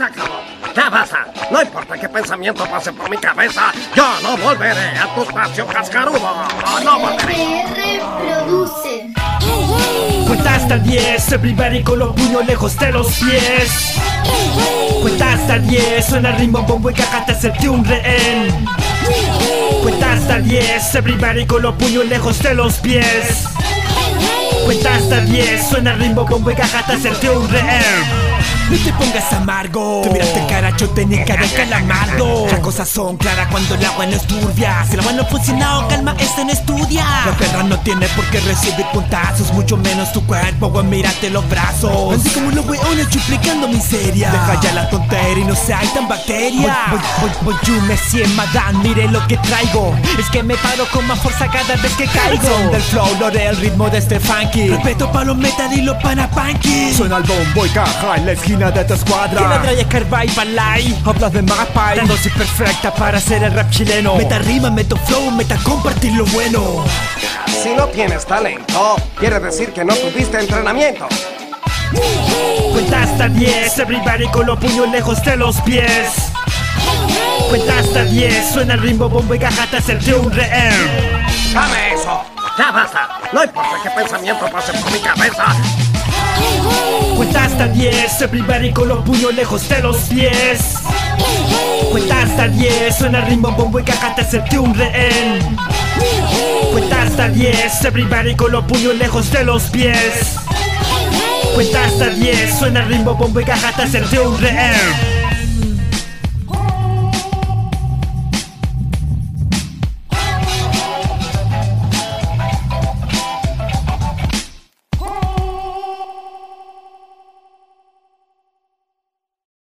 Se acabó. Ya basta. No importa qué pensamiento pase por mi cabeza, yo no volveré a tu espacio cascarudo. No volveré. Se reproduce. Cuenta hasta 10, everybody con los puños lejos de los pies. Cuenta hasta 10, suena ritmo, bombo y caja, te sentí un rehén. Cuenta hasta 10, everybody con los puños lejos de los pies. Cuenta hasta 10, suena ritmo, bombo y caja, te sentí un rehén. No te pongas amargo. Te miraste caracho, tenés cara de calamardo. Las cosas son claras cuando el agua no es turbia. Si el agua no funciona, calma, este no estudia. La perra no tiene por qué recibir puntazos Mucho menos tu cuerpo, güey, mírate los brazos. Así como los weones chuplicando miseria. Deja ya la tontería y no seas tan bacteria. Voy, voy, voy, yo me cien madame, mire lo que traigo. Es que me paro con más fuerza cada vez que caigo. Son del flow, lo del ritmo de este funky. Respeto pa' los metal y los panapunky Suena el bombo y caja la esquina de tu que la escuadra. trae Carvay Balay Hablas de Magpie. La dosis perfecta para hacer el rap chileno Meta rima, meta flow, meta compartir lo bueno Si no tienes talento, quiere decir que no tuviste entrenamiento. Cuenta hasta 10, everybody con los puños lejos de los pies Cuenta hasta 10, suena el ritmo, bombo y caja, te hacerte un rehén Dame eso. Ya basta. No importa qué pensamiento pase por mi cabeza, Cuenta hasta 10, everybody con los puños lejos de los pies. Cuenta hasta 10, suena el ritmo, bombo y caja, te hacerte un rehén. Cuenta hasta 10, everybody con los puños lejos de los pies. Cuenta hasta 10, suena el ritmo, bombo y caja, te hacerte un rehén